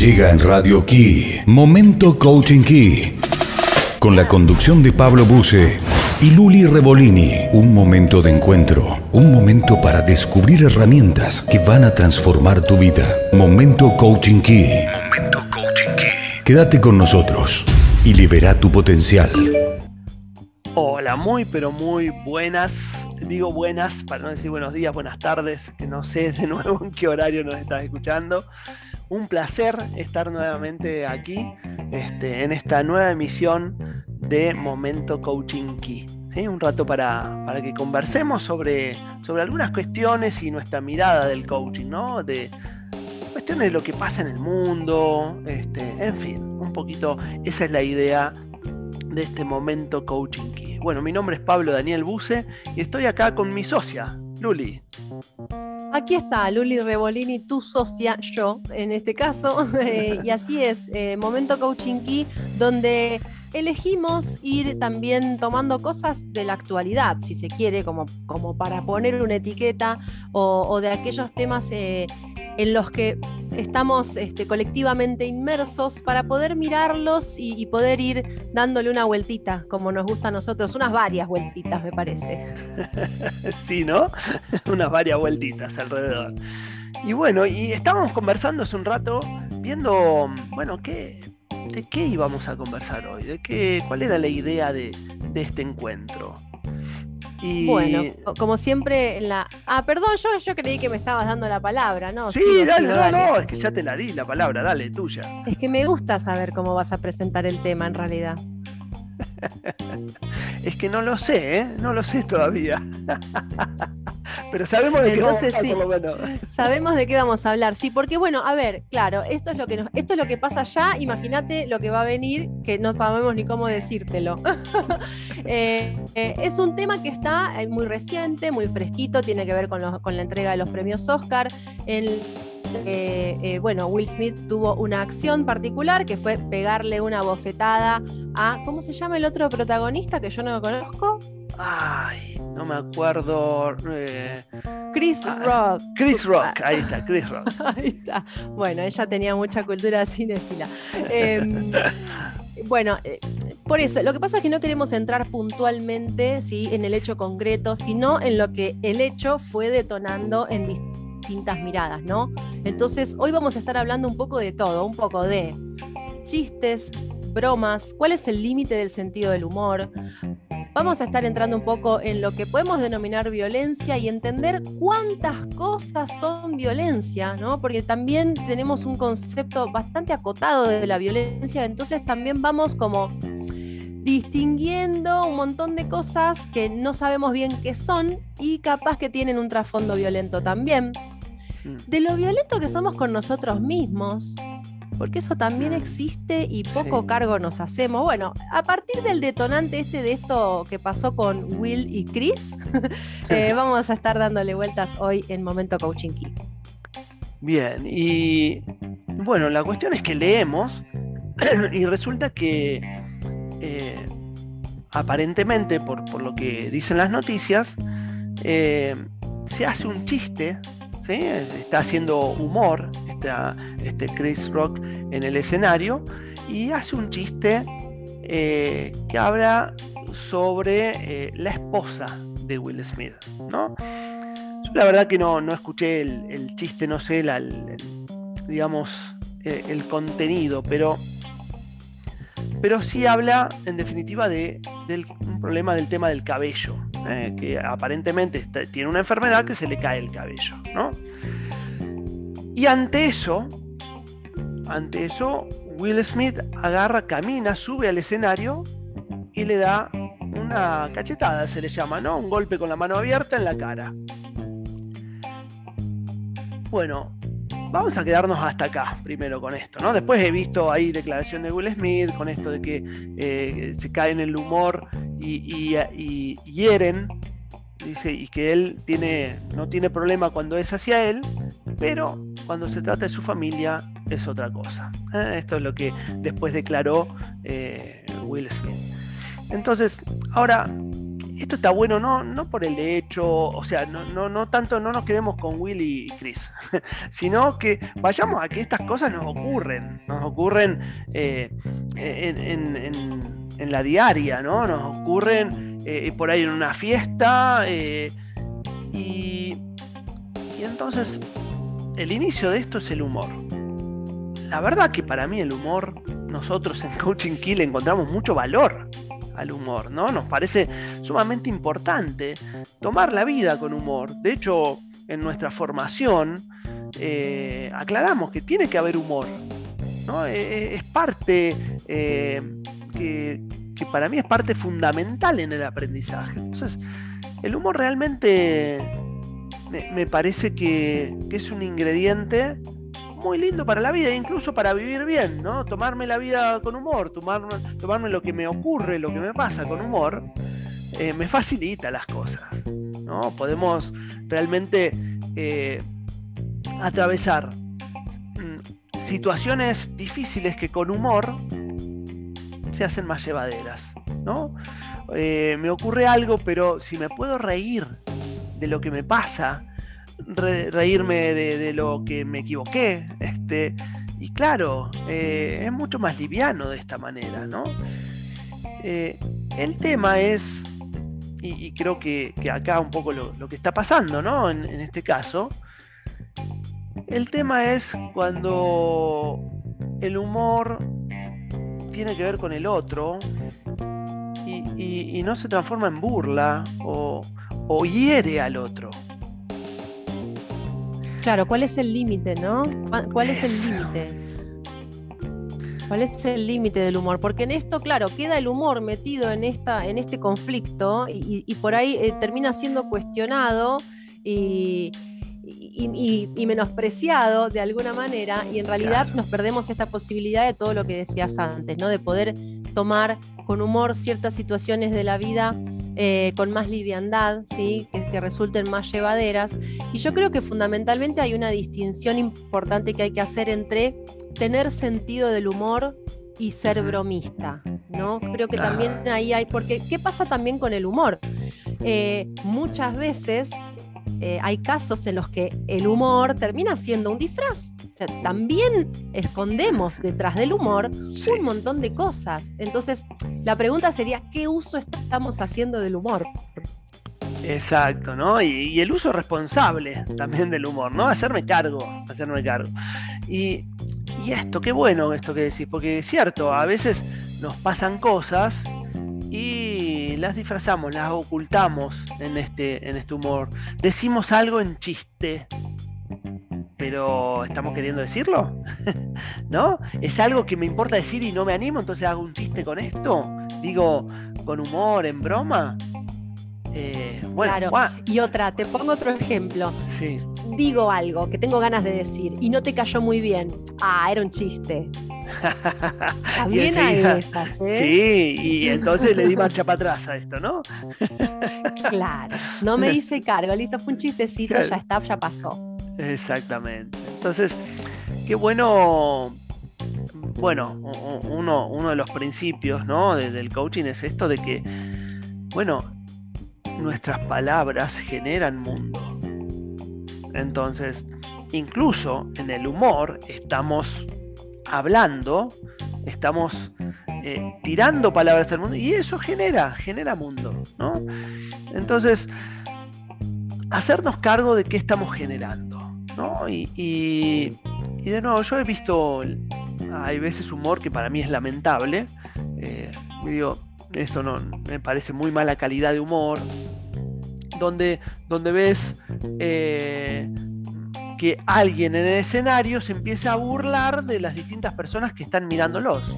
Llega en Radio Key, Momento Coaching Key, con la conducción de Pablo Buse y Luli Revolini. Un momento de encuentro, un momento para descubrir herramientas que van a transformar tu vida. Momento Coaching Key. Momento Coaching Key. Quédate con nosotros y libera tu potencial. Hola, muy pero muy buenas, digo buenas para no decir buenos días, buenas tardes, que no sé de nuevo en qué horario nos estás escuchando un placer estar nuevamente aquí este, en esta nueva emisión de Momento Coaching Key. Un rato para, que conversemos sobre, sobre algunas cuestiones y nuestra mirada del coaching, ¿no? De cuestiones de lo que pasa en el mundo, este, en fin, un poquito, esa es la idea de este Momento Coaching Key. Bueno, mi nombre es Pablo Daniel Buse y estoy acá con mi socia, Luli. Aquí está Luli Revolini, tu socia, yo en este caso. Eh, y así es, eh, Momento Coaching Key, donde elegimos ir también tomando cosas de la actualidad, si se quiere, como, como para poner una etiqueta o, de aquellos temas eh, en los que estamos este, colectivamente inmersos para poder mirarlos y, poder ir dándole una vueltita, como nos gusta a nosotros, unas varias vueltitas, me parece. sí, ¿no? unas varias vueltitas alrededor. Y bueno, y estábamos conversando hace un rato, viendo, bueno, ¿qué, ¿de qué íbamos a conversar hoy? ¿De qué, ¿Cuál era la idea de, de este encuentro? Bueno, como siempre, la. Ah, perdón, yo, yo creí que me estabas dando la palabra, ¿no? Sí, dale, no, no, es que ya te la di la palabra, dale, tuya. Es que me gusta saber cómo vas a presentar el tema en realidad. es que no lo sé, ¿eh? No lo sé todavía. Pero sabemos de qué vamos a hablar, Sabemos de qué vamos a hablar, sí, porque bueno, a ver, claro, esto es lo que nos, esto es lo que pasa ya, imagínate lo que va a venir, que no sabemos ni cómo decírtelo. Eh, eh, es un tema que está eh, muy reciente, muy fresquito, tiene que ver con, con la entrega de los premios Oscar. En, bueno, Will Smith tuvo una acción particular que fue pegarle una bofetada a, ¿cómo se llama el otro protagonista que yo no lo conozco? Ay, no me acuerdo. Eh, Chris ah, Rock. Chris Rock, ahí está, Chris Rock. ahí está. Bueno, ella tenía mucha cultura cinéfila. Em, bueno, eh, por eso, lo que pasa es que no queremos entrar puntualmente ¿sí? en el hecho concreto, sino en lo que el hecho fue detonando en distintas miradas, ¿no? Entonces, hoy vamos a estar hablando un poco de todo, un poco de chistes, bromas, cuál es el límite del sentido del humor, vamos a estar entrando un poco en lo que podemos denominar violencia y entender cuántas cosas son violencia, ¿no? Porque también tenemos un concepto bastante acotado de la violencia, entonces también vamos como distinguiendo un montón de cosas que no sabemos bien qué son y capaz que tienen un trasfondo violento también. Mm. De lo violento que somos con nosotros mismos, porque eso también existe y poco cargo nos hacemos. Bueno, a partir del detonante este de esto que pasó con Will y Chris, eh, vamos a estar dándole vueltas hoy en Momento Coaching Key. Bien, y bueno, la cuestión es que leemos y resulta que eh, aparentemente, por, lo que dicen las noticias, eh, se hace un chiste, está haciendo humor este Chris Rock en el escenario y hace un chiste eh, que habla sobre eh, la esposa de Will Smith, ¿no? La verdad que no, no escuché el, chiste, no sé, digamos, eh, el contenido, pero, pero sí habla, en definitiva, de, del un problema del tema del cabello, que aparentemente tiene una enfermedad que se le cae el cabello, ¿no? Y ante eso, ante eso, Will Smith agarra, camina, sube al escenario y le da una cachetada, se le llama, ¿no? Un golpe con la mano abierta en la cara. Bueno, vamos a quedarnos hasta acá primero con esto, ¿no? Después he visto ahí declaración de Will Smith con esto de que eh, se cae en el humor y, y, hieren, dice, y que él tiene, no tiene problema cuando es hacia él, pero cuando se trata de su familia es otra cosa. ¿eh? Esto es lo que después declaró eh, Will Smith. Entonces, ahora, esto está bueno no, no por el hecho, o sea, no, no, no tanto no nos quedemos con Willy y Chris, sino que vayamos a que estas cosas nos ocurren, nos ocurren eh, en, la diaria, ¿no? Nos ocurren eh, por ahí en una fiesta eh, y, y entonces el inicio de esto es el humor. La verdad que para mí el humor, nosotros en Coaching Kill encontramos mucho valor al humor, ¿no? Nos parece sumamente importante tomar la vida con humor. De hecho, en nuestra formación eh, aclaramos que tiene que haber humor, ¿no? E, e, es, parte eh, que, para mí es parte fundamental en el aprendizaje. Entonces, el humor realmente me, parece que, que es un ingrediente muy lindo para la vida, incluso para vivir bien, ¿no? Tomarme la vida con humor, tomarme, tomarme lo que me ocurre, lo que me pasa con humor, eh, me facilita las cosas, ¿no? Podemos realmente eh, atravesar mm, situaciones difíciles que con humor se hacen más llevaderas, ¿no? Eh, me ocurre algo, pero si me puedo reír de lo que me pasa, reírme de, lo que me equivoqué. Este, y claro, eh, es mucho más liviano de esta manera, ¿no? Eh, el tema es, y, creo que, acá un poco lo, que está pasando, ¿no? En, este caso, el tema es cuando el humor tiene que ver con el otro y, no se transforma en burla o hiere al otro. Claro, ¿cuál es el límite, no? ¿Cuál es el límite? ¿Cuál es el límite del humor? Porque en esto, claro, queda el humor metido en, esta, en este conflicto y, por ahí eh, termina siendo cuestionado y, menospreciado de alguna manera y en realidad nos perdemos esta posibilidad de todo lo que decías antes, ¿no? De poder tomar con humor ciertas situaciones de la vida eh, con más liviandad, ¿sí? que, resulten más llevaderas. Y yo creo que fundamentalmente hay una distinción importante que hay que hacer entre tener sentido del humor y ser bromista, ¿no? Creo que también ahí hay, porque ¿qué pasa también con el humor? Eh, muchas veces eh, hay casos en los que el humor termina siendo un disfraz también escondemos detrás del humor un montón de cosas. Entonces, la pregunta sería, ¿qué uso estamos haciendo del humor? Exacto, ¿no? Y, el uso responsable también del humor, ¿no? Hacerme cargo, hacerme cargo. Y, y esto, qué bueno esto que decís, porque es cierto, a veces nos pasan cosas y las disfrazamos, las ocultamos en este, en este humor. Decimos algo en chiste, pero ¿estamos queriendo decirlo? ¿No? ¿Es algo que me importa decir y no me animo? Entonces hago un chiste con esto. Digo, con humor, en broma. Eh, bueno, claro. Y otra, te pongo otro ejemplo. Sí. Digo algo que tengo ganas de decir y no te cayó muy bien. Ah, era un chiste. También hay esas, ¿eh? Sí, y entonces le di marcha para atrás a esto, ¿no? claro, no me hice cargo, listo, fue un chistecito, ya está, ya pasó. Exactamente. Entonces, qué bueno, bueno, uno, uno de los principios ¿no? del coaching es esto de que, bueno, nuestras palabras generan mundo. Entonces, incluso en el humor estamos hablando, estamos eh, tirando palabras al mundo y eso genera, genera mundo, ¿no? Entonces, hacernos cargo de qué estamos generando. ¿No? Y, de nuevo, yo he visto, hay veces humor que para mí es lamentable. Eh, digo, esto no, me parece muy mala calidad de humor. Donde, donde ves eh, que alguien en el escenario se empieza a burlar de las distintas personas que están mirándolos.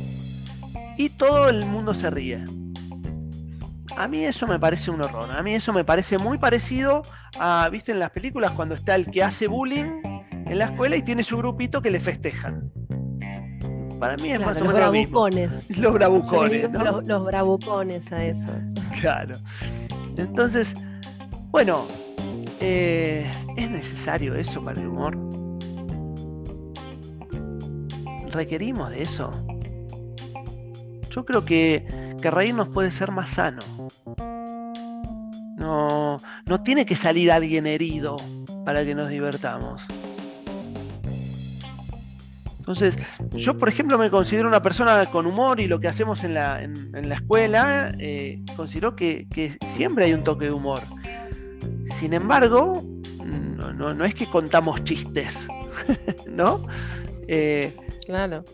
Y todo el mundo se ríe. A mí eso me parece un horror. A mí eso me parece muy parecido a, viste, en las películas cuando está el que hace bullying en la escuela y tiene su grupito que le festejan. Para mí es más o menos los bravucones. Los bravucones. Los, bravucones a esos. Claro. Entonces, bueno, eh, ¿es necesario eso para el humor? ¿Requerimos de eso? Yo creo que, que reírnos puede ser más sano. No, no tiene que salir alguien herido para que nos divertamos. Entonces, yo por ejemplo me considero una persona con humor y lo que hacemos en la, escuela, eh, considero que, siempre hay un toque de humor. Sin embargo, no, es que contamos chistes, ¿no? Eh, claro.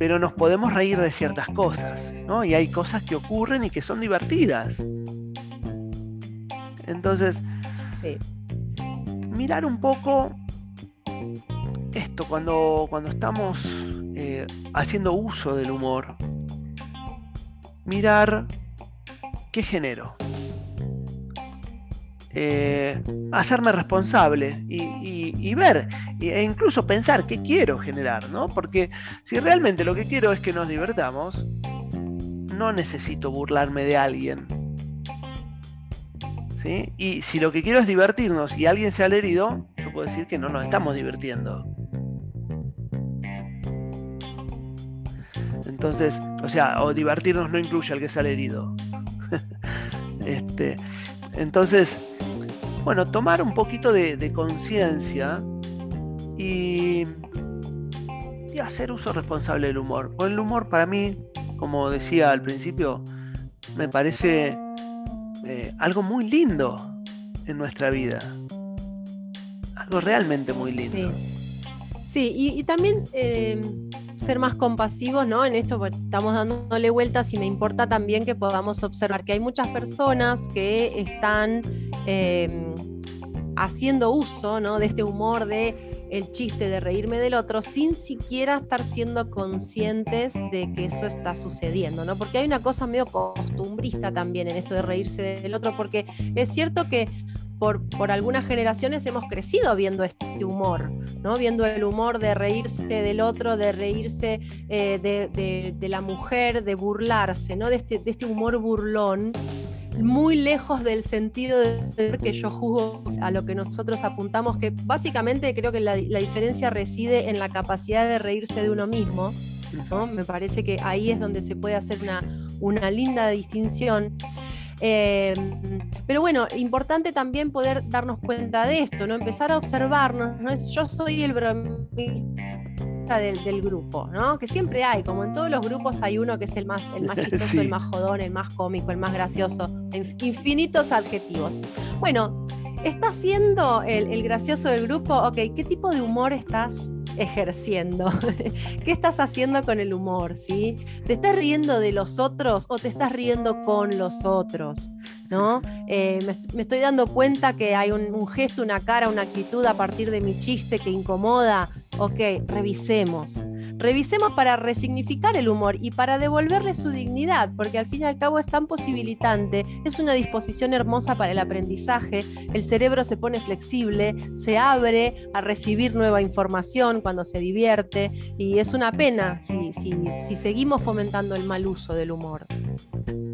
Pero nos podemos reír de ciertas cosas, ¿no? Y hay cosas que ocurren y que son divertidas. Entonces, mirar un poco esto, cuando, cuando estamos eh, haciendo uso del humor, mirar qué genero. Eh, hacerme responsable y, ver e incluso pensar qué quiero generar, ¿no? Porque si realmente lo que quiero es que nos divertamos, no necesito burlarme de alguien. ¿sí? Y si lo que quiero es divertirnos y alguien se ha herido, yo puedo decir que no nos estamos divirtiendo. Entonces, o sea, o divertirnos no incluye al que sale herido. este, entonces, bueno, tomar un poquito de, conciencia y, hacer uso responsable del humor. O el humor para mí, como decía al principio, me parece eh, algo muy lindo en nuestra vida. Algo realmente muy lindo. Sí, y, también eh, ser más compasivos, ¿no? En esto estamos dándole vueltas y me importa también que podamos observar que hay muchas personas que están em, haciendo uso, ¿no? De este humor de el chiste de reírme del otro sin siquiera estar siendo conscientes de que eso está sucediendo, ¿no? Porque hay una cosa medio costumbrista también en esto de reírse del otro, porque es cierto que por, algunas generaciones hemos crecido viendo este humor, ¿no? Viendo el humor de reírse del otro, de reírse eh, de, la mujer, de burlarse, ¿no? De este, de este humor burlón muy lejos del sentido de que yo juzgo a lo que nosotros apuntamos, que básicamente creo que la, diferencia reside en la capacidad de reírse de uno mismo. ¿no? Me parece que ahí es donde se puede hacer una, una linda distinción. Em, pero bueno, importante también poder darnos cuenta de esto, ¿no? Empezar a observarnos, ¿no? Yo soy el bromista del, grupo, ¿no? Que siempre hay, como en todos los grupos hay uno que es el más, el más chistoso, el más jodón, el más cómico, el más gracioso, infinitos adjetivos. Bueno, ¿estás siendo el, el gracioso del grupo? Ok, ¿qué tipo de humor estás ejerciendo? ¿Qué estás haciendo con el humor? ¿sí? ¿Te estás riendo de los otros o te estás riendo con los otros? ¿No? Eh, me, estoy dando cuenta que hay un, gesto, una cara, una actitud a partir de mi chiste que incomoda. Ok, revisemos. Revisemos para resignificar el humor y para devolverle su dignidad, porque al fin y al cabo es tan posibilitante, es una disposición hermosa para el aprendizaje, el cerebro se pone flexible, se abre a recibir nueva información cuando se divierte y es una pena si, si seguimos fomentando el mal uso del humor.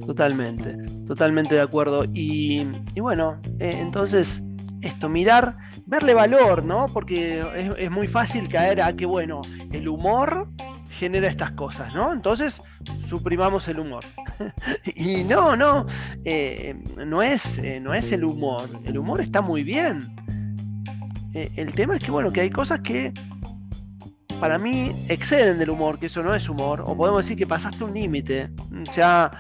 Totalmente, totalmente de acuerdo. Y, bueno, eh, entonces esto, mirar, verle valor, ¿no? Porque es, muy fácil caer a que, bueno, el humor genera estas cosas, ¿no? Entonces, suprimamos el humor. y no, no, eh, no, es, eh, no es el humor. El humor está muy bien. el tema es que, bueno, que hay cosas que para mí exceden del humor, que eso no es humor, o podemos decir que pasaste un límite. Ya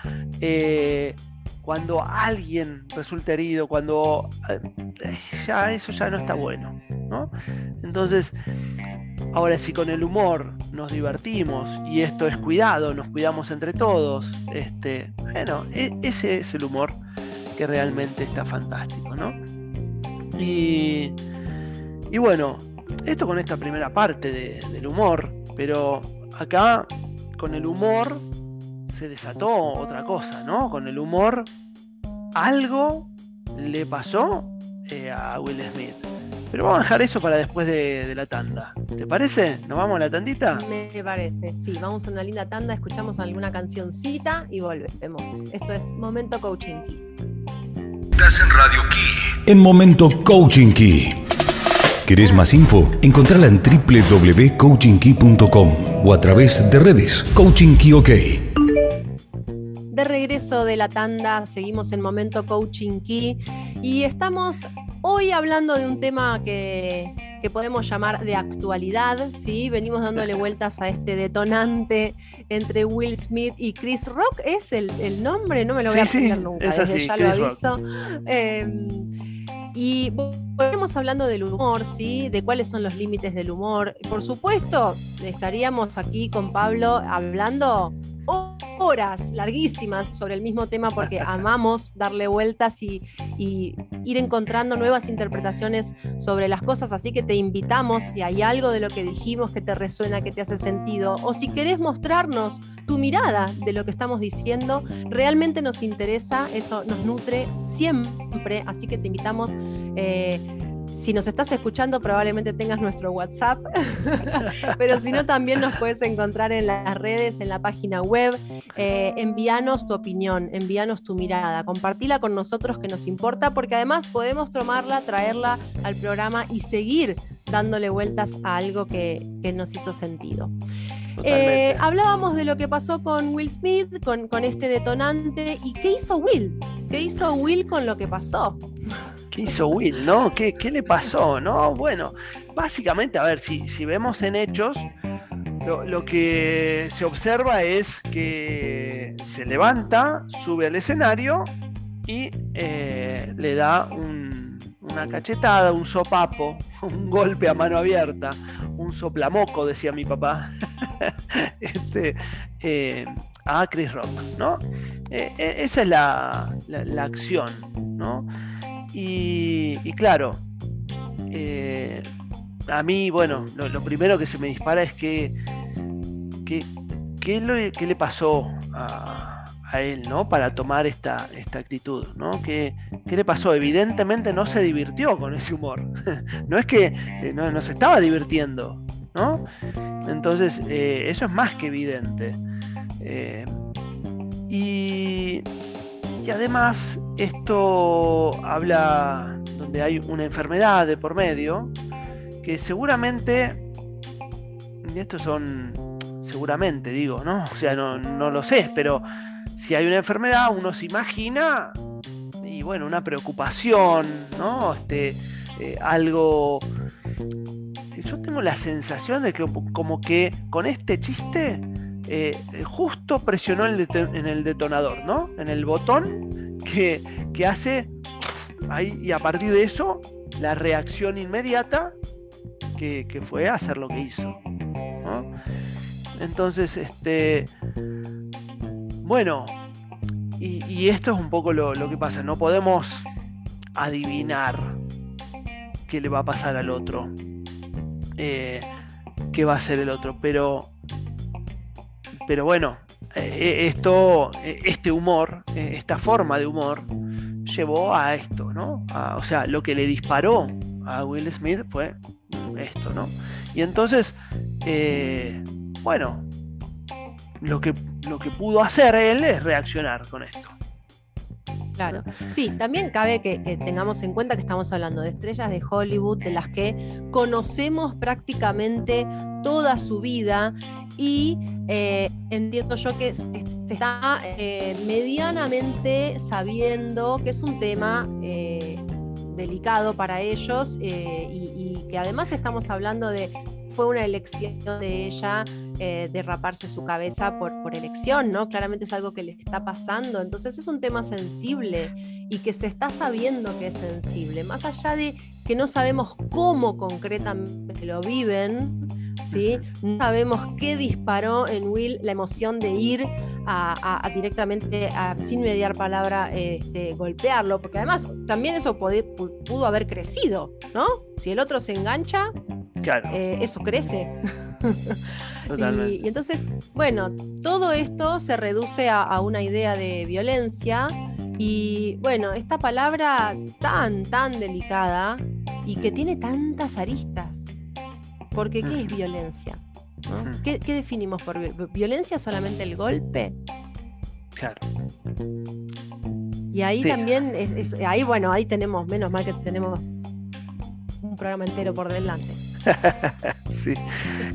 eh, cuando alguien resulta herido, cuando eh, ya eso ya no está bueno, ¿no? Entonces, ahora si con el humor nos divertimos y esto es cuidado, nos cuidamos entre todos, este, bueno, e, ese es el humor que realmente está fantástico, ¿no? Y, y bueno, esto con esta primera parte del humor, pero acá con el humor se desató otra cosa, ¿no? Con el humor algo le pasó eh, a Will Smith. Pero vamos a dejar eso para después de, la tanda. ¿Te parece? ¿Nos vamos a la tandita? Me parece, sí, vamos a una linda tanda, escuchamos alguna cancioncita y volvemos. Esto es Momento Coaching Key. Estás en Radio Key. En Momento Coaching Key. ¿Querés más info? Encontrala en www.coachingkey.com o a través de redes Coaching Key OK. De regreso de la tanda, seguimos en Momento Coaching Key y estamos hoy hablando de un tema que, podemos llamar de actualidad, ¿sí? Venimos dándole vueltas a este detonante entre Will Smith y Chris Rock. ¿Es el, nombre? No me lo voy a aprender nunca, desde ya lo aviso. Em, y volvemos hablando del humor, ¿sí? De cuáles son los límites del humor. Por supuesto, estaríamos aquí con Pablo hablando horas larguísimas sobre el mismo tema porque amamos darle vueltas y, ir encontrando nuevas interpretaciones sobre las cosas. Así que te invitamos, si hay algo de lo que dijimos que te resuena, que te hace sentido, o si querés mostrarnos tu mirada de lo que estamos diciendo, realmente nos interesa, eso nos nutre siempre. Así que te invitamos. Eh, si nos estás escuchando, probablemente tengas nuestro WhatsApp, pero si no, también nos puedes encontrar en las redes, en la página web. Eh, envíanos tu opinión, envíanos tu mirada, compartila con nosotros que nos importa, porque además podemos tomarla, traerla al programa y seguir dándole vueltas a algo que, nos hizo sentido. Eh, hablábamos de lo que pasó con Will Smith, con, con este detonante, y qué hizo Will. ¿Qué hizo Will con lo que pasó? ¿Qué hizo Will, no? ¿Qué, le pasó, no? Bueno, básicamente, a ver, si, vemos en hechos, lo, que se observa es que se levanta, sube al escenario y eh, le da una cachetada, un sopapo, un golpe a mano abierta, un soplamoco, decía mi papá, este, eh, a Chris Rock, ¿no? Eh, esa es la acción, ¿no? Y, claro, eh, a mí, bueno, lo, primero que se me dispara es que, ¿qué le pasó a, él, ¿no? Para tomar esta, esta actitud, ¿no? ¿Qué, le pasó? Evidentemente no se divirtió con ese humor. no es que eh, no, se estaba divirtiendo, ¿no? Entonces, eh, eso es más que evidente. y y además esto habla donde hay una enfermedad de por medio, que seguramente, y estos son, seguramente digo, ¿no? O sea, no, lo sé, pero si hay una enfermedad uno se imagina, y bueno, una preocupación, ¿no? Este, eh, algo... Yo tengo la sensación de que como que con este chiste eh, justo presionó en el detonador, ¿no? En el botón que, hace ahí, y a partir de eso, la reacción inmediata que, fue hacer lo que hizo. Entonces, este. Bueno, y, esto es un poco lo, que pasa. No podemos adivinar qué le va a pasar al otro. Eh, qué va a hacer el otro. Pero pero bueno, eh, eh, esto, eh, este humor, esta forma de humor, llevó a esto, ¿no? o sea, lo que le disparó a Will Smith fue esto, ¿no? Y entonces, bueno, lo que, lo que pudo hacer él es reaccionar con esto. Claro. Sí, también cabe que, tengamos en cuenta que estamos hablando de estrellas de Hollywood, de las que conocemos prácticamente toda su vida y eh, entiendo yo que se, está eh, medianamente sabiendo que es un tema eh, delicado para ellos y que además estamos hablando de fue una elección de ella eh, derraparse su cabeza por, por elección, ¿no? Claramente es algo que le está pasando, entonces es un tema sensible y que se está sabiendo que es sensible, más allá de que no sabemos cómo concretamente lo viven, ¿sí? No sabemos qué disparó en Will la emoción de ir a, directamente, sin mediar palabra, este, golpearlo, porque además también eso pudo haber crecido, ¿no? Si el otro se engancha, eh, eso crece. y, entonces, bueno, todo esto se reduce a, una idea de violencia y bueno, esta palabra tan, tan delicada y que tiene tantas aristas. Porque ¿qué es violencia? ¿Qué, definimos por violencia? ¿Solamente el golpe? Claro. Y ahí también, ahí bueno, ahí tenemos, menos mal que tenemos un programa entero por delante. sí,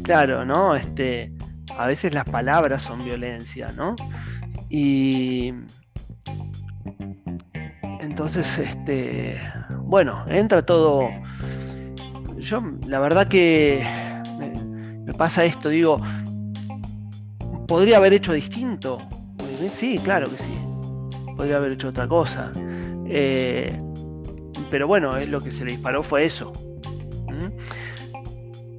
claro, ¿no? Este, a veces las palabras son violencia, ¿no? Y entonces, este, bueno, entra todo. Yo, la verdad que me, pasa esto, digo, podría haber hecho distinto. Sí, claro que sí. Podría haber hecho otra cosa. Eh, pero bueno, es lo que se le disparó fue eso.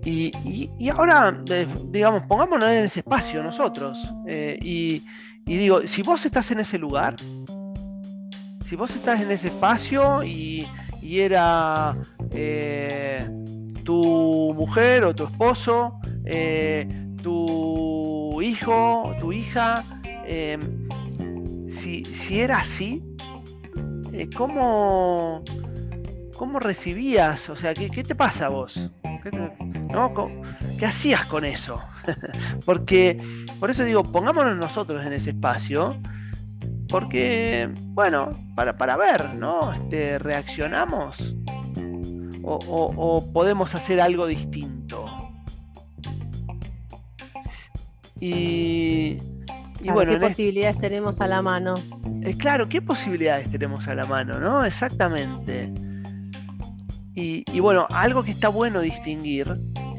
Y, ahora, eh, digamos, pongámonos en ese espacio nosotros. Eh, y, digo, si vos estás en ese lugar, si vos estás en ese espacio y, era eh, tu mujer o tu esposo, tu hijo, tu hija, si, si, era así, ¿cómo, ¿cómo recibías? O sea, ¿qué, qué te pasa a vos? ¿Qué ¿Qué hacías con eso? porque, por eso digo, pongámonos nosotros en ese espacio, porque, bueno, para, para ver, ¿no? Este, ¿Reaccionamos? O, podemos hacer algo distinto? Y, bueno, ¿qué posibilidades tenemos a la mano? Eh, claro, ¿qué posibilidades tenemos a la mano, no? Exactamente. Y, bueno, algo que está bueno distinguir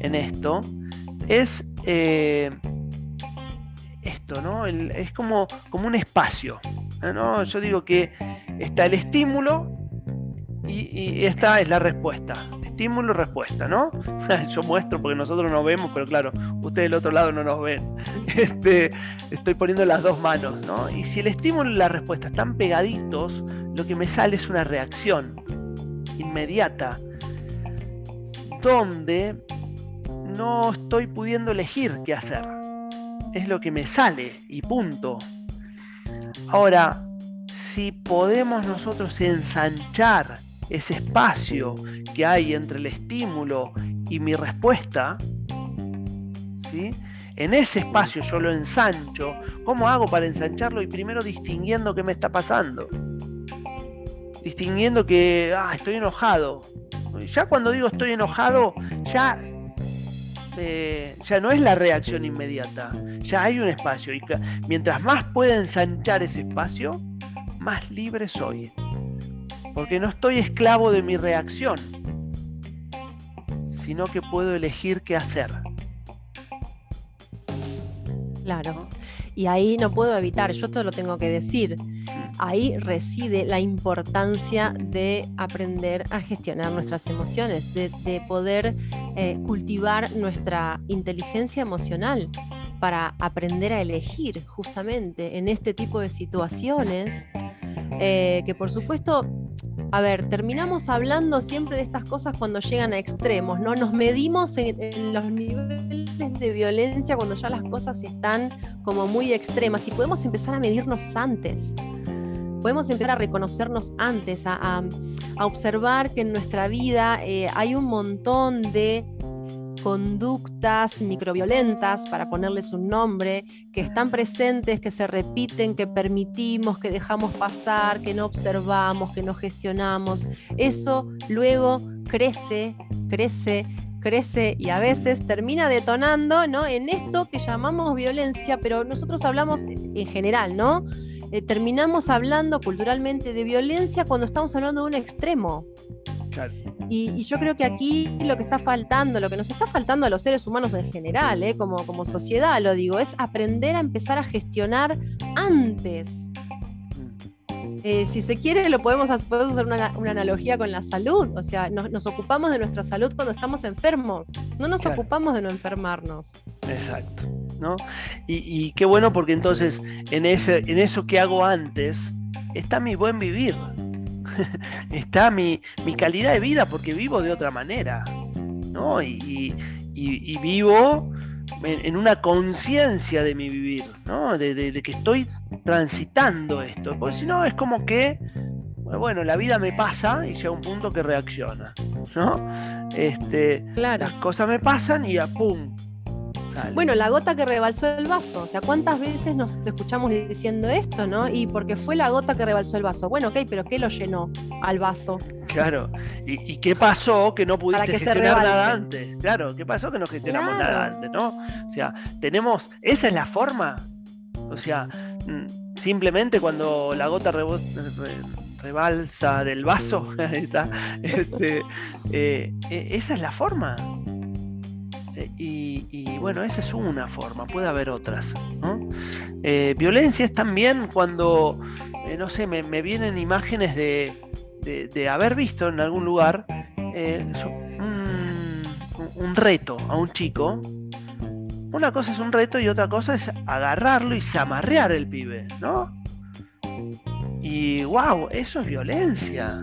en esto es eh, esto, ¿no? es como, como un espacio. ¿no? Yo digo que está el estímulo y, esta es la respuesta. Estímulo, respuesta, ¿no? Yo muestro porque nosotros nos vemos, pero claro, ustedes del otro lado no nos ven. Este, estoy poniendo las dos manos, ¿no? Y si el estímulo y la respuesta están pegaditos, lo que me sale es una reacción inmediata, donde no estoy pudiendo elegir qué hacer. Es lo que me sale y punto. Ahora, si podemos nosotros ensanchar ese espacio que hay entre el estímulo y mi respuesta, ¿sí? en ese espacio yo lo ensancho. ¿Cómo hago para ensancharlo? Y primero distinguiendo qué me está pasando. Distinguiendo que ah, estoy enojado. Ya cuando digo estoy enojado, ya, eh, ya no es la reacción inmediata, ya hay un espacio. Y mientras más pueda ensanchar ese espacio, más libre soy. Porque no estoy esclavo de mi reacción, sino que puedo elegir qué hacer. Claro. Y ahí no puedo evitar, yo esto lo tengo que decir ahí reside la importancia de aprender a gestionar nuestras emociones, de, poder eh, cultivar nuestra inteligencia emocional para aprender a elegir justamente en este tipo de situaciones, eh, que por supuesto a ver, terminamos hablando siempre de estas cosas cuando llegan a extremos, ¿no? Nos medimos en, en, los niveles de violencia cuando ya las cosas están como muy extremas y podemos empezar a medirnos antes podemos empezar a reconocernos antes, a, observar que en nuestra vida eh, hay un montón de conductas microviolentas, para ponerles un nombre, que están presentes, que se repiten, que permitimos, que dejamos pasar, que no observamos, que no gestionamos. Eso luego crece, crece, crece y a veces termina detonando ¿no? en esto que llamamos violencia, pero nosotros hablamos en general, ¿no? Eh, terminamos hablando culturalmente de violencia cuando estamos hablando de un extremo. Y, yo creo que aquí lo que está faltando, lo que nos está faltando a los seres humanos en general, eh, como, como sociedad, lo digo, es aprender a empezar a gestionar antes. Eh, si se quiere, lo podemos, hacer, una, analogía con la salud. O sea, nos, ocupamos de nuestra salud cuando estamos enfermos. No nos ocupamos de no enfermarnos. Exacto. ¿no? Y, qué bueno porque entonces en, ese, en eso que hago antes está mi buen vivir. está mi, calidad de vida porque vivo de otra manera. ¿no? Y, vivo en, una conciencia de mi vivir, ¿no? De, que estoy transitando esto. Porque si no, es como que, bueno, la vida me pasa y llega un punto que reacciona, ¿no? Este, Las cosas me pasan y a pum, bueno, la gota que rebalsó el vaso. O sea, ¿cuántas veces nos escuchamos diciendo esto, no? Y porque fue la gota que rebalsó el vaso. Bueno, ok, pero ¿qué lo llenó al vaso? Claro. ¿Y, qué pasó que no pudiste gestionar nada antes? Claro, ¿qué pasó que no gestionamos nada antes, no? O sea, tenemos. Esa es la forma. O sea, mm, simplemente cuando la gota rebalsa del vaso, este, eh, e, esa es la forma. Eh, y, bueno, esa es una forma, puede haber otras. Eh, violencia es también cuando, no sé, me, vienen imágenes de, de, haber visto en algún lugar un reto a un chico una cosa es un reto y otra cosa es agarrarlo y zamarrear el pibe, ¿no? Y wow, eso es violencia.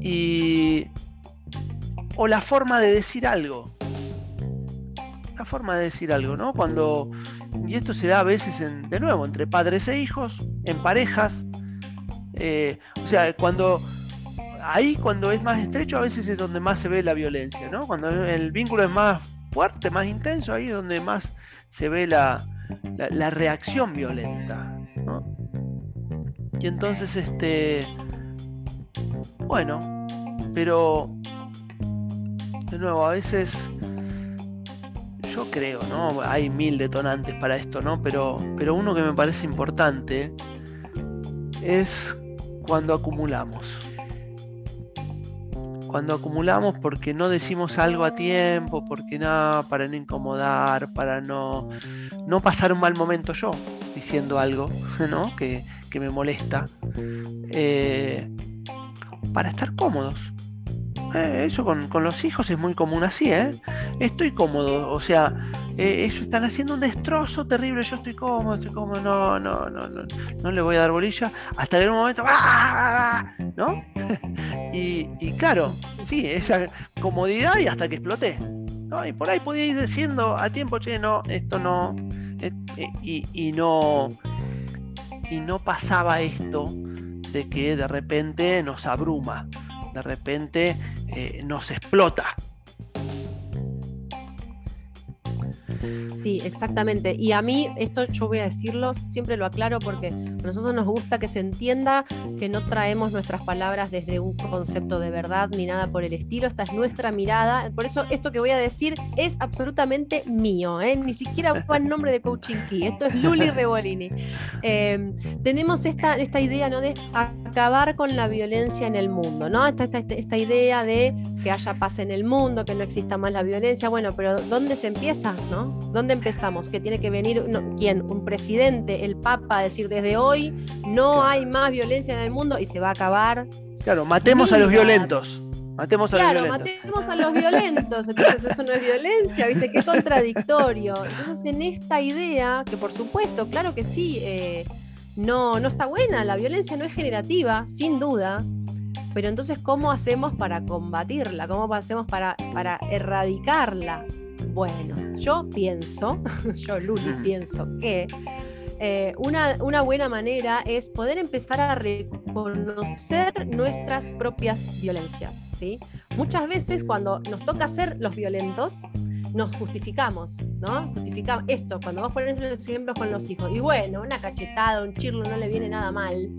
Y. O la forma de decir algo. La forma de decir algo, ¿no? Cuando. Y esto se da a veces, de nuevo, entre padres e hijos, en parejas. Eh, o sea, cuando ahí cuando es más estrecho a veces es donde más se ve la violencia, ¿no? Cuando el vínculo es más fuerte, más intenso, ahí es donde más se ve la, reacción violenta. Y entonces, este, bueno, pero de nuevo, a veces yo creo, ¿no? Hay mil detonantes para esto, ¿no? Pero, pero uno que me parece importante es cuando acumulamos cuando acumulamos porque no decimos algo a tiempo, porque nada, para no incomodar, para no, no pasar un mal momento yo diciendo algo ¿no? que, me molesta, eh, para estar cómodos. Eh, eso con, con, los hijos es muy común así, ¿eh? Estoy cómodo, o sea, eh, ellos están haciendo un destrozo terrible, yo estoy cómodo, estoy cómodo, no, no, no, no, no le voy a dar bolilla, hasta que en un momento, ¡ah! ¿no? y, y, claro, sí, esa comodidad y hasta que exploté. ¿no? Y por ahí podía ir diciendo a tiempo, che, no, esto no, eh, y, y no, y no pasaba esto de que de repente nos abruma, de repente eh, nos explota. Sí, exactamente. Y a mí, esto yo voy a decirlo, siempre lo aclaro porque a nosotros nos gusta que se entienda que no traemos nuestras palabras desde un concepto de verdad ni nada por el estilo. Esta es nuestra mirada. Por eso esto que voy a decir es absolutamente mío. ¿eh? Ni siquiera va en nombre de Coaching Key. Esto es Luli Rebolini. Em, tenemos esta, esta idea ¿no? de acabar con la violencia en el mundo. ¿no? Esta, esta, esta idea de que haya paz en el mundo, que no exista más la violencia. Bueno, pero ¿dónde se empieza? ¿no? ¿Dónde empezamos? Que tiene que venir, ¿quién? Un presidente, el Papa, a decir desde hoy no hay más violencia en el mundo y se va a acabar. Claro, matemos a los violentos. Matemos a claro, los violentos. matemos a los violentos. Entonces eso no es violencia, ¿viste? Qué contradictorio. Entonces en esta idea, que por supuesto, claro que sí, eh, no, no está buena, la violencia no es generativa, sin duda, pero entonces, ¿cómo hacemos para combatirla? ¿Cómo hacemos para, para erradicarla? Bueno, yo pienso, yo Luli pienso que eh, una, una, buena manera es poder empezar a reconocer nuestras propias violencias. ¿sí? Muchas veces cuando nos toca ser los violentos, nos justificamos, ¿no? Justificamos esto, cuando vos pones los ejemplos con los hijos, y bueno, una cachetada, un chirlo no le viene nada mal.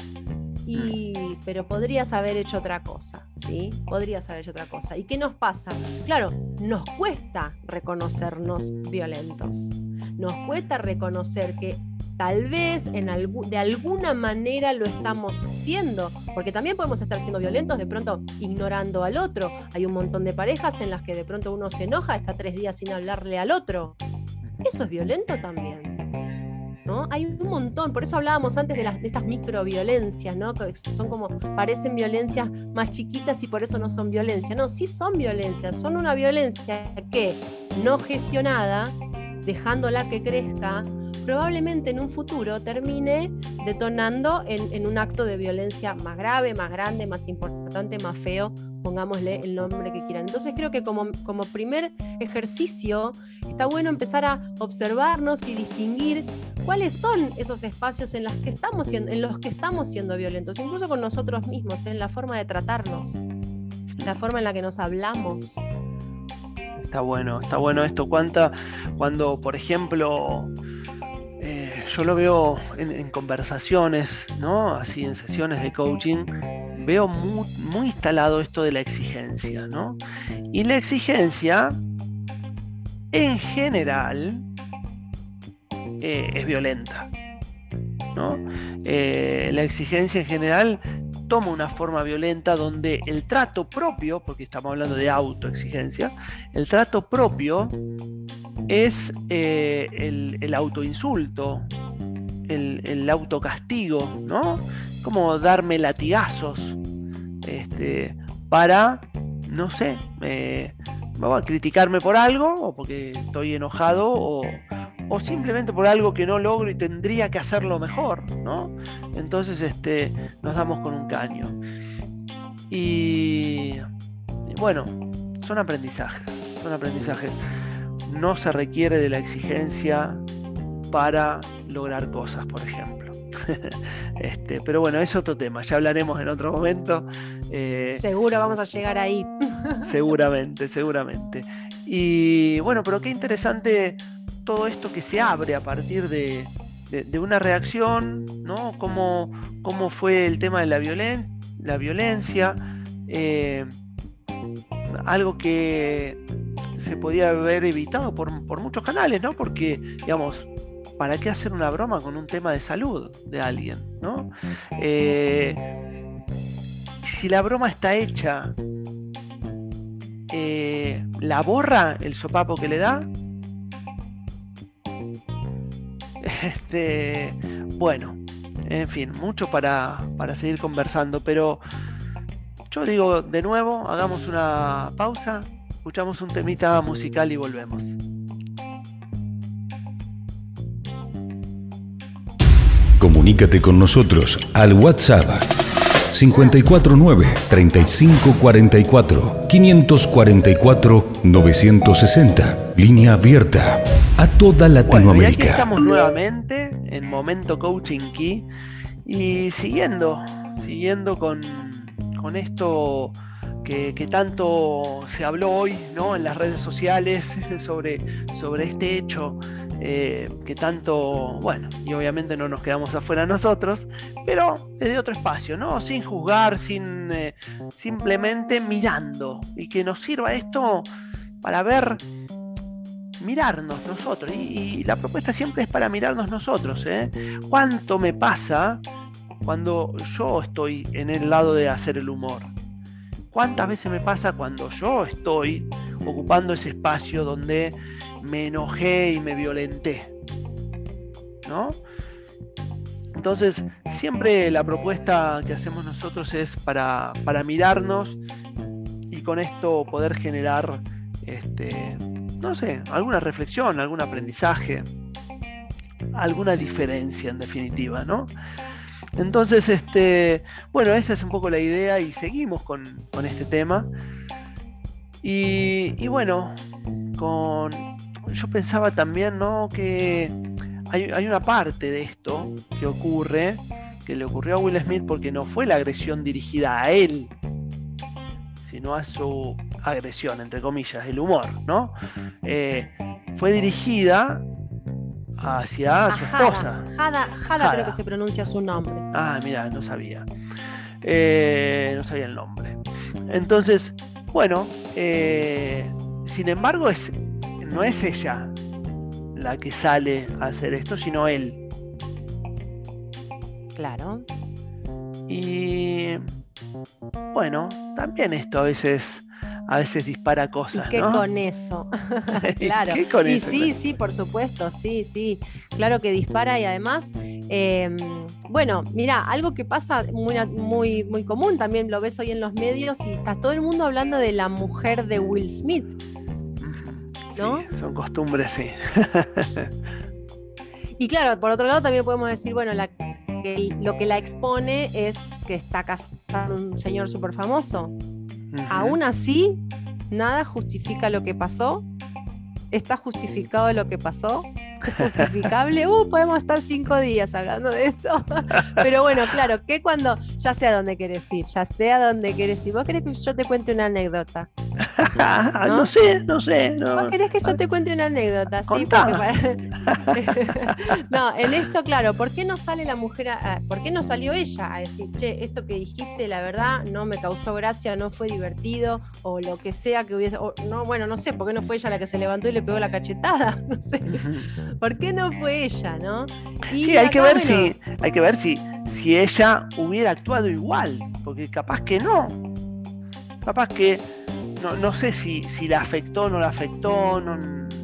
Y, pero podrías haber hecho otra cosa, ¿sí? Podrías haber hecho otra cosa. ¿Y qué nos pasa? Claro, nos cuesta reconocernos violentos. Nos cuesta reconocer que tal vez en de alguna manera lo estamos siendo, porque también podemos estar siendo violentos de pronto ignorando al otro. Hay un montón de parejas en las que de pronto uno se enoja, está tres días sin hablarle al otro. Eso es violento también. Hay un montón, por eso hablábamos antes de, las, de estas microviolencias, ¿no? Que son como, parecen violencias más chiquitas y por eso no son violencia. No, sí son violencias, son una violencia que no gestionada, dejándola que crezca, probablemente en un futuro termine detonando en, un acto de violencia más grave, más grande, más importante, más feo, pongámosle el nombre que quieran. Entonces creo que como, como primer ejercicio está bueno empezar a observarnos y distinguir cuáles son esos espacios en los que estamos siendo, en los que estamos siendo violentos, incluso con nosotros mismos, en la forma de tratarnos, la forma en la que nos hablamos. Está bueno, está bueno esto. Cuánta, cuando, por ejemplo, yo lo veo en, conversaciones, ¿no? Así en sesiones de coaching, veo muy, instalado esto de la exigencia, ¿no? Y la exigencia, en general, eh, es violenta. ¿no? Eh, la exigencia en general toma una forma violenta donde el trato propio, porque estamos hablando de autoexigencia, el trato propio es eh, el, autoinsulto, el, autocastigo, ¿no? Como darme latigazos este, para, no sé, eh, criticarme por algo, o porque estoy enojado, o, o simplemente por algo que no logro y tendría que hacerlo mejor, ¿no? Entonces este, nos damos con un caño. Y bueno, son aprendizajes, son aprendizajes. No se requiere de la exigencia para lograr cosas, por ejemplo. este, pero bueno, es otro tema, ya hablaremos en otro momento. Eh, Seguro vamos a llegar ahí. seguramente, seguramente. Y bueno, pero qué interesante todo esto que se abre a partir de, una reacción, ¿no? Cómo, cómo, fue el tema de la, la violencia, eh, algo que se podía haber evitado por, muchos canales, ¿no? Porque, digamos, ¿para qué hacer una broma con un tema de salud de alguien, ¿no? Eh, si la broma está hecha, eh, ¿la borra el sopapo que le da? Este, bueno, en fin, mucho para, seguir conversando, pero yo digo de nuevo, hagamos una pausa, escuchamos un temita musical y volvemos. Comunícate con nosotros al WhatsApp 549 3544 544 960. Línea abierta a toda Latinoamérica. Bueno, estamos nuevamente en Momento Coaching Key y siguiendo, siguiendo con, esto que, tanto se habló hoy ¿no? en las redes sociales sobre, sobre este hecho eh, que tanto, bueno, y obviamente no nos quedamos afuera nosotros, pero desde otro espacio, ¿no? Sin juzgar, sin eh, simplemente mirando y que nos sirva esto para ver mirarnos nosotros. Y, la propuesta siempre es para mirarnos nosotros. ¿eh? ¿Cuánto me pasa cuando yo estoy en el lado de hacer el humor? ¿Cuántas veces me pasa cuando yo estoy ocupando ese espacio donde me enojé y me violenté? ¿No? Entonces, siempre la propuesta que hacemos nosotros es para, para mirarnos y con esto poder generar este, no sé, alguna reflexión, algún aprendizaje, alguna diferencia en definitiva, ¿no? Entonces, este, bueno, esa es un poco la idea y seguimos con, este tema. Y, bueno, con, yo pensaba también, ¿no? Que hay, hay una parte de esto que ocurre, que le ocurrió a Will Smith porque no fue la agresión dirigida a él, sino a su agresión, entre comillas, el humor, ¿no? Eh, fue dirigida hacia su esposa. Jada, creo que se pronuncia su nombre. Ah, mira, no sabía. Eh, no sabía el nombre. Entonces, bueno, eh, sin embargo, es, no es ella la que sale a hacer esto, sino él. Claro. Y bueno, también esto a veces a veces dispara cosas. ¿Y qué con eso? claro. y sí, sí, por supuesto, sí, sí. Claro que dispara y además, em, bueno, mira, algo que pasa muy, muy, muy común, también lo ves hoy en los medios y está todo el mundo hablando de la mujer de Will Smith. ¿No? son costumbres, sí. y claro, por otro lado también podemos decir, bueno, lo que la expone es que está casado un señor súper famoso. Aún así, nada justifica lo que pasó. ¿Está justificado lo que pasó? ¿Es justificable? Uh, podemos estar cinco días hablando de esto. Pero bueno, claro, que cuando ya sé a dónde quieres ir, ya sé a dónde quieres ir. ¿Vos querés que yo te cuente una anécdota? ¿No? sé, no sé. No. ¿Vos querés que yo te cuente una anécdota? Sí, no, en esto, claro, ¿por qué no sale la mujer, a... por qué no salió ella a decir, che, esto que dijiste, la verdad, no me causó gracia, no fue divertido, o lo que sea que hubiese, no, bueno, no sé, ¿por qué no fue ella la que se levantó y le pegó la cachetada? No sé. ¿Por qué no fue ella, no? sí, hay que ver si, hay que ver si, si ella hubiera actuado igual, porque capaz que no. Capaz que no, sé si, si la afectó o no la afectó,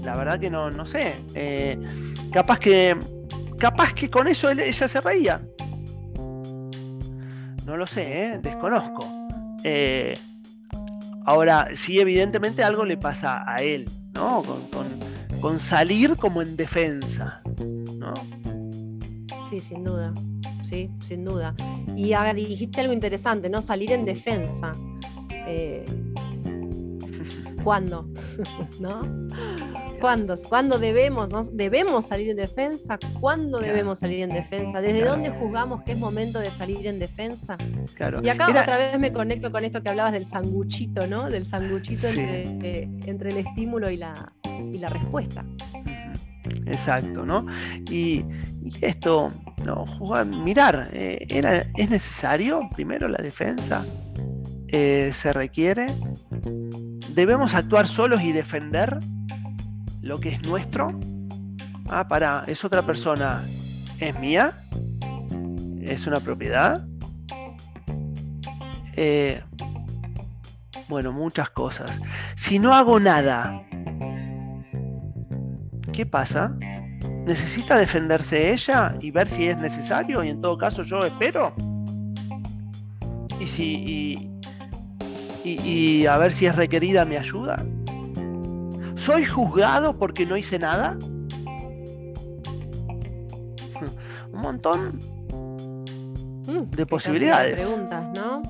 la verdad que no, no sé. Eh, capaz que capaz que con eso ella se reía. No lo sé, ¿eh? desconozco. Eh, ahora, sí, evidentemente algo le pasa a él, ¿no? Con, salir como en defensa, ¿no? Sí, sin duda. Sí, sin duda. Y dijiste algo interesante, ¿no? Salir en defensa. Eh, ¿Cuándo? ¿No? ¿Cuándo? debemos, debemos salir en defensa? ¿Cuándo debemos salir en defensa? ¿Desde dónde juzgamos que es momento de salir en defensa? Claro. Y acá otra vez me conecto con esto que hablabas del sanguchito, ¿no? Del sanguchito entre, el estímulo y la, la respuesta. Exacto, ¿no? Y, esto, no, jugar, mirar, eh, ¿es necesario primero la defensa? Eh, ¿Se requiere? ¿Debemos actuar solos y defender? lo que es nuestro, ah, para, es otra persona, es mía, es una propiedad. Eh, bueno, muchas cosas. Si no hago nada, ¿qué pasa? ¿Necesita defenderse ella y ver si es necesario? Y en todo caso yo espero. Y si. A ver si es requerida mi ayuda. ¿Soy juzgado porque no hice nada? Un montón mm, de posibilidades. preguntas, ¿no?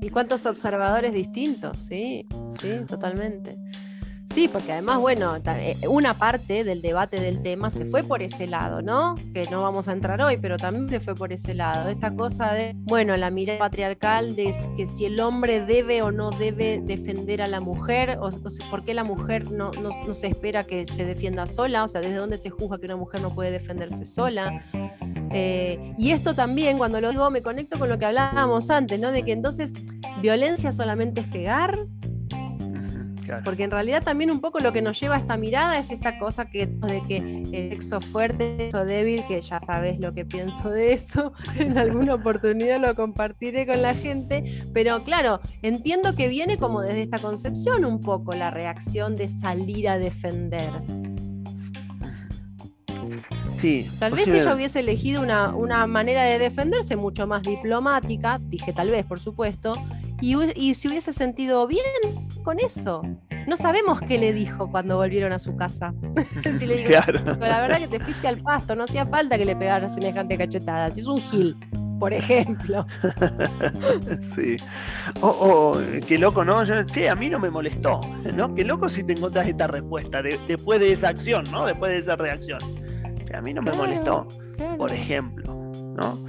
¿Y cuántos observadores distintos? Sí, sí, totalmente. Sí, porque además, bueno, eh, una parte del debate del tema se fue por ese lado, ¿no? Que no vamos a entrar hoy, pero también se fue por ese lado. Esta cosa de, bueno, la mirada patriarcal de que si el hombre debe o no debe defender a la mujer, o, por qué la mujer no, no, se espera que se defienda sola, o sea, desde dónde se juzga que una mujer no puede defenderse sola. Eh, y esto también, cuando lo digo, me conecto con lo que hablábamos antes, ¿no? De que entonces violencia solamente es pegar, porque en realidad también un poco lo que nos lleva a esta mirada es esta cosa que, de que el sexo fuerte o débil, que ya sabes lo que pienso de eso, en alguna oportunidad lo compartiré con la gente, pero claro, entiendo que viene como desde esta concepción un poco la reacción de salir a defender. Sí, tal vez ella hubiese elegido una, una, manera de defenderse mucho más diplomática, dije tal vez, por supuesto, y, y se hubiese sentido bien con eso. No sabemos qué le dijo cuando volvieron a su casa. si le digo, la verdad que te fuiste al pasto, no hacía falta que le pegara semejante cachetada. Si es un gil, por ejemplo. sí. O oh, qué loco, ¿no? che, a mí no me molestó, ¿no? Qué loco si te encontrás esta respuesta después de esa acción, ¿no? Después de esa reacción. a mí no me molestó, por ejemplo, ¿no?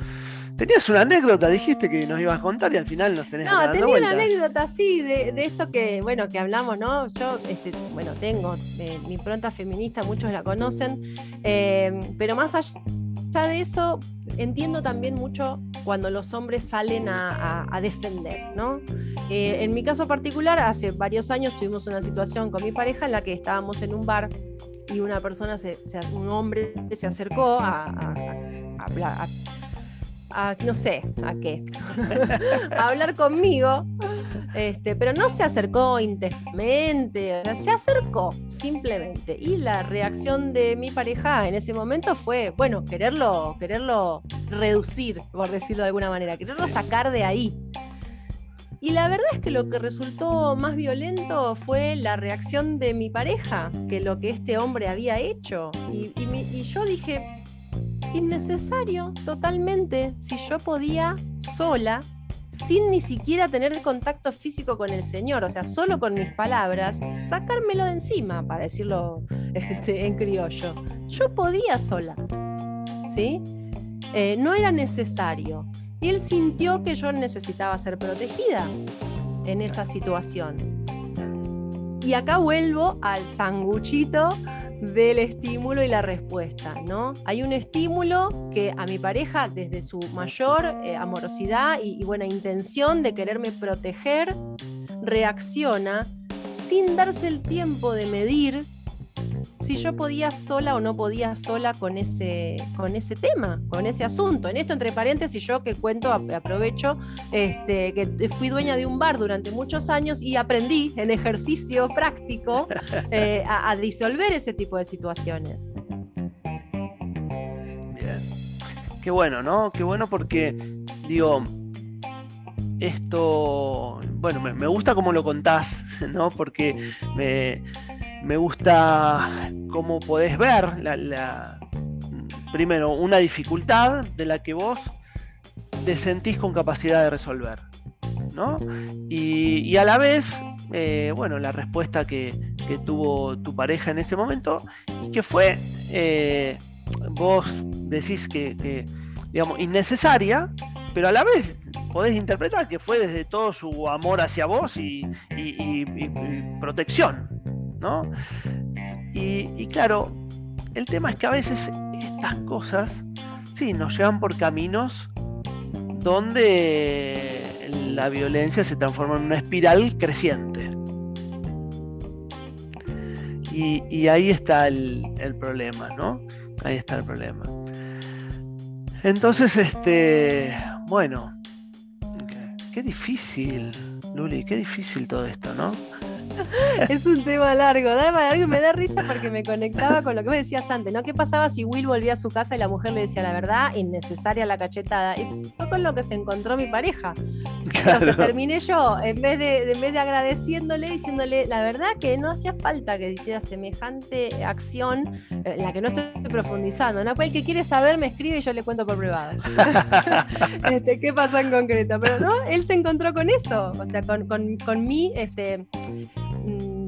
Tenías una anécdota, dijiste que nos ibas a contar y al final nos tenés No, tenía una anécdota, sí, de, esto que, bueno, que hablamos, ¿no? Yo, este, bueno, tengo eh, mi pronta feminista, muchos la conocen, eh, pero más allá de eso, entiendo también mucho cuando los hombres salen a, defender, ¿no? Eh, en mi caso particular, hace varios años tuvimos una situación con mi pareja en la que estábamos en un bar y una persona, un hombre se acercó a, a no sé, a qué, a hablar conmigo, este, pero no se acercó intensamente, se acercó simplemente. Y la reacción de mi pareja en ese momento fue, bueno, quererlo, quererlo reducir, por decirlo de alguna manera, quererlo sacar de ahí. Y la verdad es que lo que resultó más violento fue la reacción de mi pareja que lo que este hombre había hecho. y yo dije, innecesario totalmente si yo podía sola sin ni siquiera tener contacto físico con el Señor, o sea, solo con mis palabras, sacármelo de encima, para decirlo este, en criollo. Yo podía sola, ¿sí? Eh, no era necesario. Él sintió que yo necesitaba ser protegida en esa situación. Y acá vuelvo al sanguchito del estímulo y la respuesta, ¿no? Hay un estímulo que a mi pareja, desde su mayor eh, amorosidad y, buena intención de quererme proteger, reacciona sin darse el tiempo de medir si yo podía sola o no podía sola con ese, con ese tema, con ese asunto. En esto, entre paréntesis, yo que cuento, aprovecho, este, que fui dueña de un bar durante muchos años y aprendí en ejercicio práctico eh, a, a disolver ese tipo de situaciones. Bien. Qué bueno, ¿no? Qué bueno porque, digo, esto, bueno, me, gusta cómo lo contás, ¿no? Porque me, gusta cómo podés ver la, primero una dificultad de la que vos te sentís con capacidad de resolver, ¿no? Y, a la vez, eh, bueno, la respuesta que, tuvo tu pareja en ese momento y que fue, eh, vos decís que, digamos, innecesaria, pero a la vez podés interpretar que fue desde todo su amor hacia vos y, protección, ¿no? Y, claro, el tema es que a veces estas cosas, sí, nos llevan por caminos donde la violencia se transforma en una espiral creciente. Y, ahí está el, el, problema, ¿no? Ahí está el problema. Entonces, este, bueno, qué difícil, Luli, qué difícil todo esto, ¿no? es un tema largo, me da risa porque me conectaba con lo que me decías antes, ¿no? ¿Qué pasaba si Will volvía a su casa y la mujer le decía la verdad, innecesaria la cachetada? Y fue con lo que se encontró mi pareja. Entonces terminé yo, en vez de, en vez de agradeciéndole, diciéndole la verdad que no hacía falta que hiciera semejante acción, eh, la que no estoy profundizando, ¿no? Pues el que quiere saber me escribe y yo le cuento por privado. Este, ¿Qué pasó en concreto? Pero no, él se encontró con eso, o sea, con, con, con mí, este,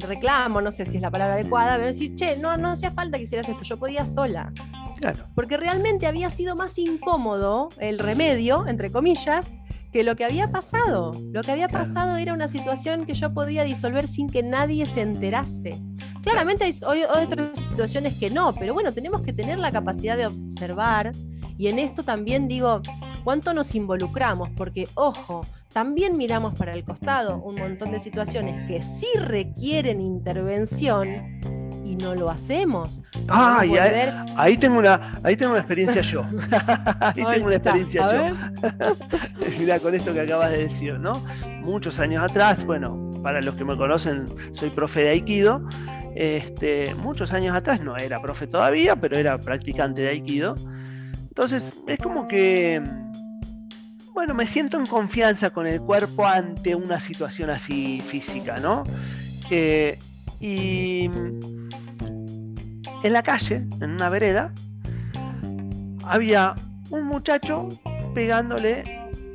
reclamo, no sé si es la palabra adecuada, pero decir, che, no, no hacía falta que hicieras esto, yo podía sola. Porque realmente había sido más incómodo el remedio, entre comillas, que lo que había pasado. Lo que había pasado era una situación que yo podía disolver sin que nadie se enterase. Claramente hay otras situaciones que no, pero bueno, tenemos que tener la capacidad de observar y en esto también digo, ¿cuánto nos involucramos? Porque, ojo, también miramos para el costado un montón de situaciones que sí requieren intervención y no lo hacemos. Ah, ahí, tengo una, ahí tengo una experiencia yo. ahí tengo una experiencia yo. Mira, con esto que acabas de decir, ¿no? Muchos años atrás, bueno, para los que me conocen, soy profe de Aikido. Este, muchos años atrás no era profe todavía, pero era practicante de Aikido. Entonces, es como que bueno, me siento en confianza con el cuerpo ante una situación así física, ¿no? Y en la calle, en una vereda, había un muchacho pegándole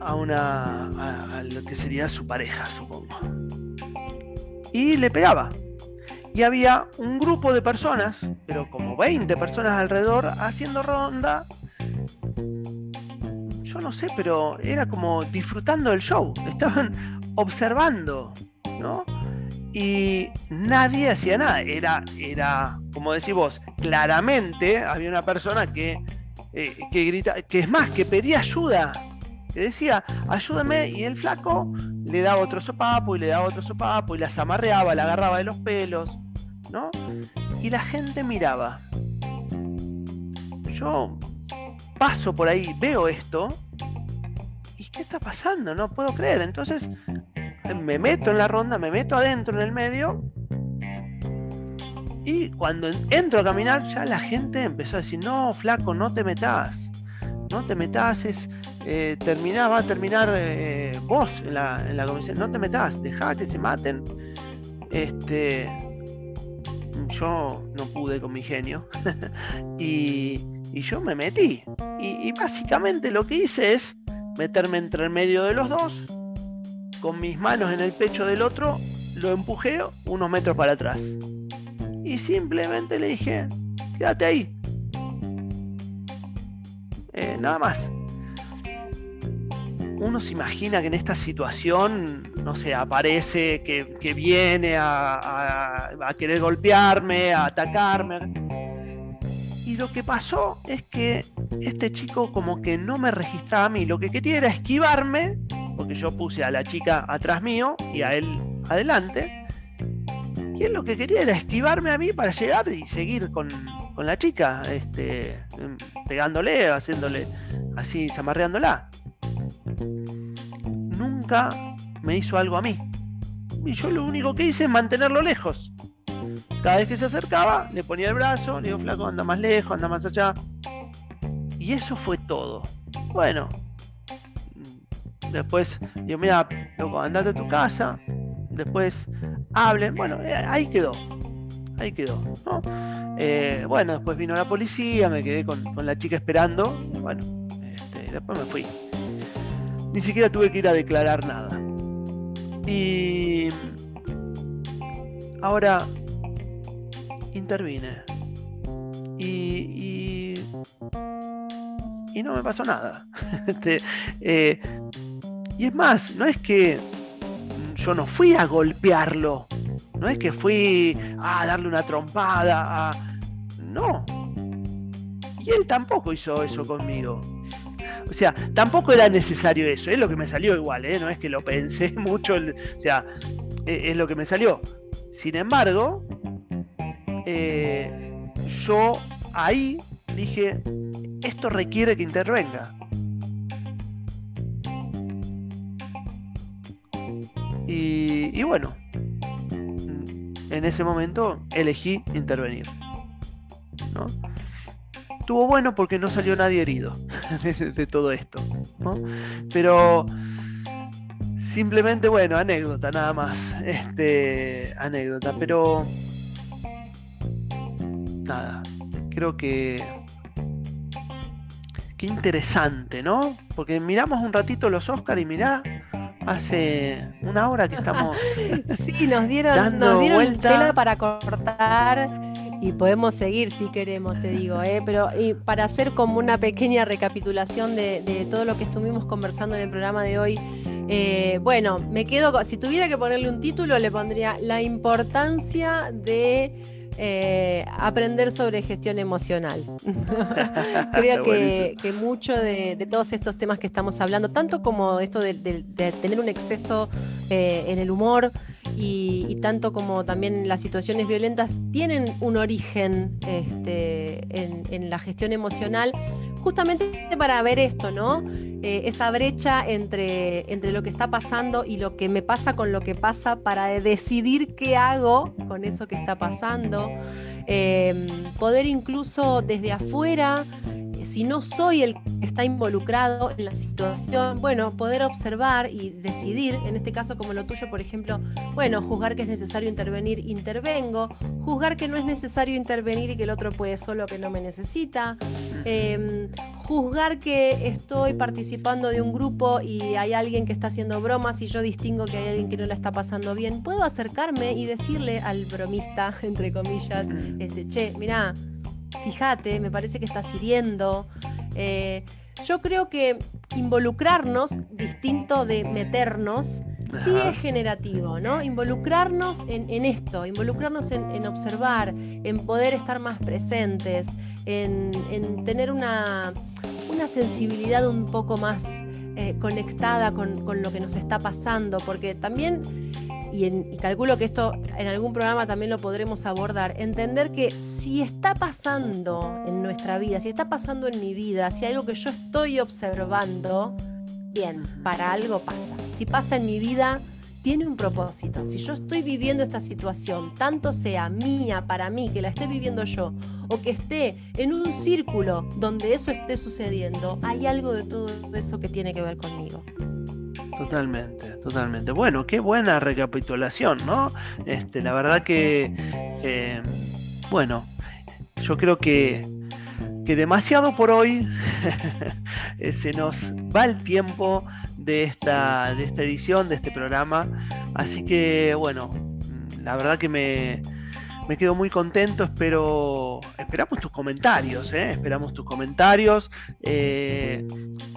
a una a, lo que sería su pareja, supongo. Y le pegaba. Y había un grupo de personas, pero como 20 personas alrededor, haciendo ronda yo no sé, pero era como disfrutando del show, estaban observando, ¿no? Y nadie hacía nada, era, era como decís vos, claramente había una persona que, eh, que grita, que es más, que pedía ayuda, que decía, ayúdame, y el flaco le daba otro sopapo y le daba otro sopapo y las amarreaba, la agarraba de los pelos, ¿no? Y la gente miraba. Yo paso por ahí, veo esto, ¿y qué está pasando? No puedo creer. Entonces me meto en la ronda, me meto adentro en el medio. Y cuando entro a caminar, ya la gente empezó a decir, no, flaco, no te metas. No te metas, es, eh, va a terminar eh, vos en la, en la comisión. No te metas, deja que se maten. Este, yo no pude con mi genio. y, y yo me metí. Y, básicamente lo que hice es meterme entre el medio de los dos, con mis manos en el pecho del otro, lo empujé unos metros para atrás. Y simplemente le dije, quédate ahí. Eh, nada más. Uno se imagina que en esta situación, no sé, aparece que, viene a, a querer golpearme, a atacarme y lo que pasó es que este chico como que no me registraba a mí. Lo que quería era esquivarme, porque yo puse a la chica atrás mío y a él adelante. Y él lo que quería era esquivarme a mí para llegar y seguir con, la chica, este, pegándole, haciéndole así, zamarreándola. Nunca me hizo algo a mí. Y yo lo único que hice es mantenerlo lejos. Cada vez que se acercaba, le ponía el brazo, le digo, flaco, anda más lejos, anda más allá. Y eso fue todo. Bueno, después digo, mira, loco, andate a tu casa, después hablen, bueno, eh, ahí quedó, ahí quedó, ¿no? Eh, bueno, después vino la policía, me quedé con, la chica esperando, bueno, este, después me fui. Ni siquiera tuve que ir a declarar nada. Y ahora intervine. Y, y, no me pasó nada. Este, eh, y es más, no es que yo no fui a golpearlo, no es que fui a darle una trompada, no. Y él tampoco hizo eso conmigo. O sea, tampoco era necesario eso, es lo que me salió igual, ¿eh? no es que lo pensé mucho, o sea, e, es lo que me salió. Sin embargo, eh, yo ahí dije, esto requiere que intervenga. Y, bueno, en ese momento elegí intervenir. ¿no? Estuvo bueno porque no salió nadie herido de, todo esto. Pero simplemente, bueno, anécdota nada más. Este, anécdota. Pero nada, creo que qué interesante, ¿no? Porque miramos un ratito los Oscars y mirá hace una hora que estamos. sí, nos dieron, nos dieron tela para cortar y podemos seguir si queremos, te digo, ¿eh? pero y para hacer como una pequeña recapitulación de, todo lo que estuvimos conversando en el programa de hoy. Eh, bueno, me quedo, si tuviera que ponerle un título, le pondría la importancia de eh, aprender sobre gestión emocional. Creo que, mucho de, todos estos temas que estamos hablando, tanto como esto de, tener un exceso eh, en el humor y, tanto como también las situaciones violentas, tienen un origen este, en la gestión emocional justamente para ver esto, ¿no? Eh, esa brecha entre, entre lo que está pasando y lo que me pasa con lo que pasa para decidir qué hago con eso que está pasando. Em, poder incluso desde afuera si no soy el que está involucrado en la situación, bueno, poder observar y decidir, en este caso como lo tuyo, por ejemplo, bueno, juzgar que es necesario intervenir, intervengo, juzgar que no es necesario intervenir y que el otro puede solo que no me necesita, em, juzgar que estoy participando de un grupo y hay alguien que está haciendo bromas y yo distingo que hay alguien que no la está pasando bien, puedo acercarme y decirle al bromista, entre comillas, este, che, mira, fíjate, me parece que estás hiriendo. Eh, yo creo que involucrarnos, distinto de meternos, sí es generativo, ¿no? Involucrarnos en, esto, involucrarnos en, observar, en poder estar más presentes, en, tener una, sensibilidad un poco más eh, conectada con, con, lo que nos está pasando, porque también y, calculo que esto en algún programa también lo podremos abordar, entender que si está pasando en nuestra vida, si está pasando en mi vida, si algo que yo estoy observando, bien, para algo pasa. Si pasa en mi vida, tiene un propósito. Si yo estoy viviendo esta situación, tanto sea mía, para mí, que la esté viviendo yo, o que esté en un círculo donde eso esté sucediendo, hay algo de todo eso que tiene que ver conmigo. Totalmente, totalmente. Bueno, qué buena recapitulación, ¿no? Este, la verdad que, eh, bueno, yo creo que, que demasiado por hoy se nos va el tiempo de esta, de esta edición, de este programa. Así que, bueno, la verdad que me, me quedo muy contento, espero, esperamos tus comentarios, ¿eh? esperamos tus comentarios. Eh,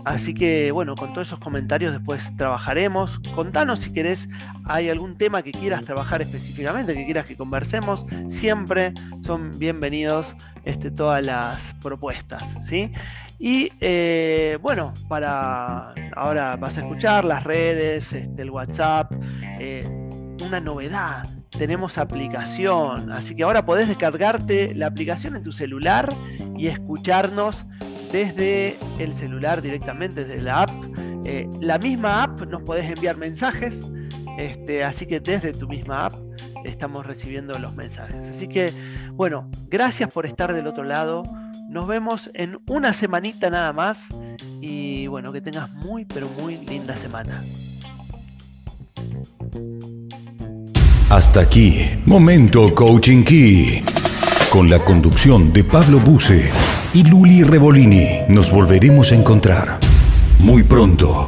así que bueno, con todos esos comentarios después trabajaremos. Contanos si querés, hay algún tema que quieras trabajar específicamente, que quieras que conversemos. Siempre son bienvenidos este, todas las propuestas, ¿sí? Y eh, bueno, para ahora vas a escuchar las redes, este, el WhatsApp, una novedad tenemos aplicación, así que ahora podés descargarte la aplicación en tu celular y escucharnos desde el celular directamente, desde la app. Eh, la misma app nos podés enviar mensajes, este, así que desde tu misma app estamos recibiendo los mensajes. Así que, bueno, gracias por estar del otro lado. Nos vemos en una semanita nada más y bueno, que tengas muy, pero muy linda semana. Hasta aquí, Momento Coaching Key. Con la conducción de Pablo Buse y Luli Revolini, nos volveremos a encontrar muy pronto.